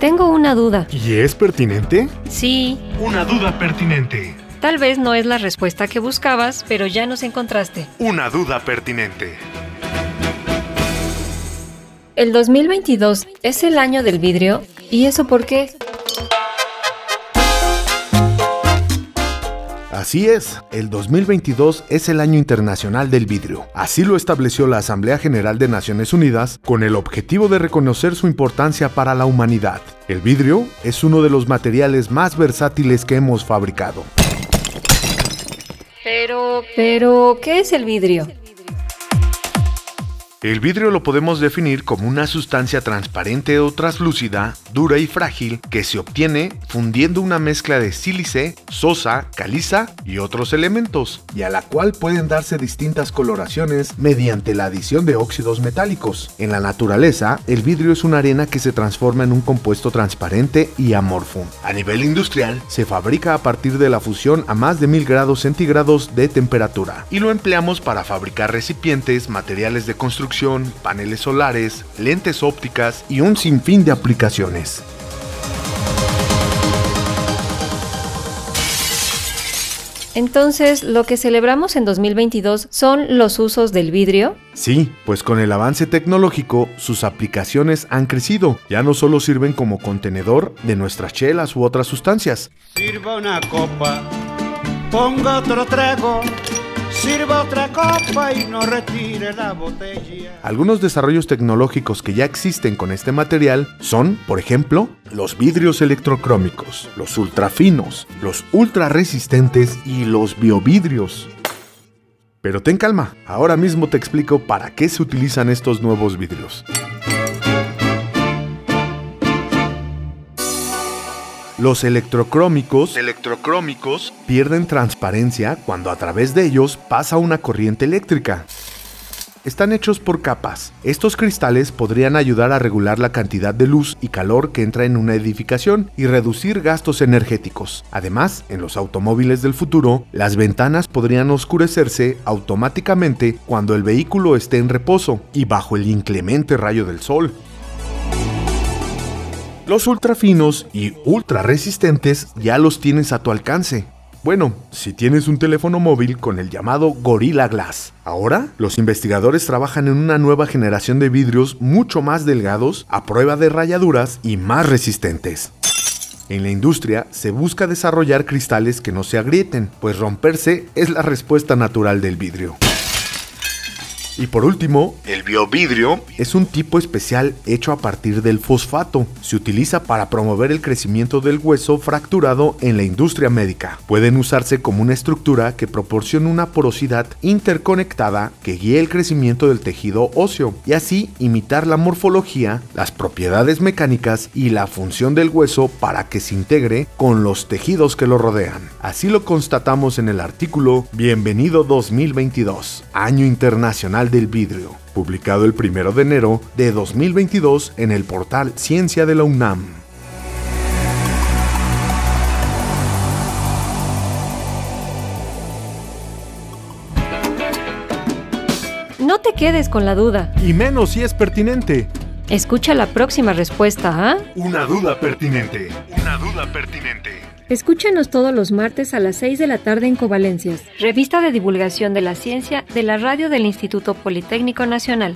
Tengo una duda. ¿Y es pertinente? Sí, Una duda pertinente. tal vez no es la respuesta que buscabas, pero ya nos encontraste. Una duda pertinente. El 2022 es el año del vidrio. ¿Y eso por qué? Así es, el 2022 es el Año Internacional del Vidrio. Así lo estableció la Asamblea General de Naciones Unidas con el objetivo de reconocer su importancia para la humanidad. El vidrio es uno de los materiales más versátiles que hemos fabricado. Pero... Pero, ¿qué es el vidrio? El vidrio lo podemos definir como una sustancia transparente o translúcida, dura y frágil que se obtiene fundiendo una mezcla de sílice, sosa, caliza y otros elementos, y a la cual pueden darse distintas coloraciones mediante la adición de óxidos metálicos. En la naturaleza, el vidrio es una arena que se transforma en un compuesto transparente y amorfo. A nivel industrial, se fabrica a partir de la fusión a más de 1000 grados centígrados de temperatura, y lo empleamos para fabricar recipientes, materiales de construcción, paneles solares, lentes ópticas y un sinfín de aplicaciones. Entonces, lo que celebramos en 2022 son los usos del vidrio. Sí, pues con el avance tecnológico, sus aplicaciones han crecido. Ya no solo sirven como contenedor de nuestras chelas u otras sustancias, Sirva una copa, ponga otro trago, sirva otra copa y no retire la botella. Algunos desarrollos tecnológicos que ya existen con este material son, por ejemplo, los vidrios electrocrómicos, los ultrafinos, los ultra resistentes y los biovidrios. Pero ten calma, ahora mismo te explico para qué se utilizan estos nuevos vidrios. Los electrocrómicos, electrocrómicos pierden transparencia cuando a través de ellos pasa una corriente eléctrica. Están hechos por capas. Estos cristales podrían ayudar a regular la cantidad de luz y calor que entra en una edificación y reducir gastos energéticos. Además, en los automóviles del futuro, las ventanas podrían oscurecerse automáticamente cuando el vehículo esté en reposo y bajo el inclemente rayo del sol. Los ultrafinos y ultra resistentes ya los tienes a tu alcance. Bueno, si tienes un teléfono móvil con el llamado Gorilla Glass. Ahora, los investigadores trabajan en una nueva generación de vidrios mucho más delgados, a prueba de rayaduras y más resistentes. En la industria se busca desarrollar cristales que no se agrieten, pues romperse es la respuesta natural del vidrio. Y por último, el biovidrio es un tipo especial hecho a partir del fosfato. Se utiliza para promover el crecimiento del hueso fracturado en la industria médica. Pueden usarse como una estructura que proporciona una porosidad interconectada que guíe el crecimiento del tejido óseo y así imitar la morfología, las propiedades mecánicas y la función del hueso para que se integre con los tejidos que lo rodean. Así lo constatamos en el artículo Bienvenido 2022, Año Internacional del Vidrio, publicado el 1 de enero de 2022 en el portal Ciencia de la UNAM. No te quedes con la duda. Y menos si es pertinente. Escucha la próxima respuesta, ¿ah? Una duda pertinente. Una duda pertinente. Escúchanos todos los martes a las 6 de la tarde en Covalencias, revista de divulgación de la ciencia de la radio del Instituto Politécnico Nacional.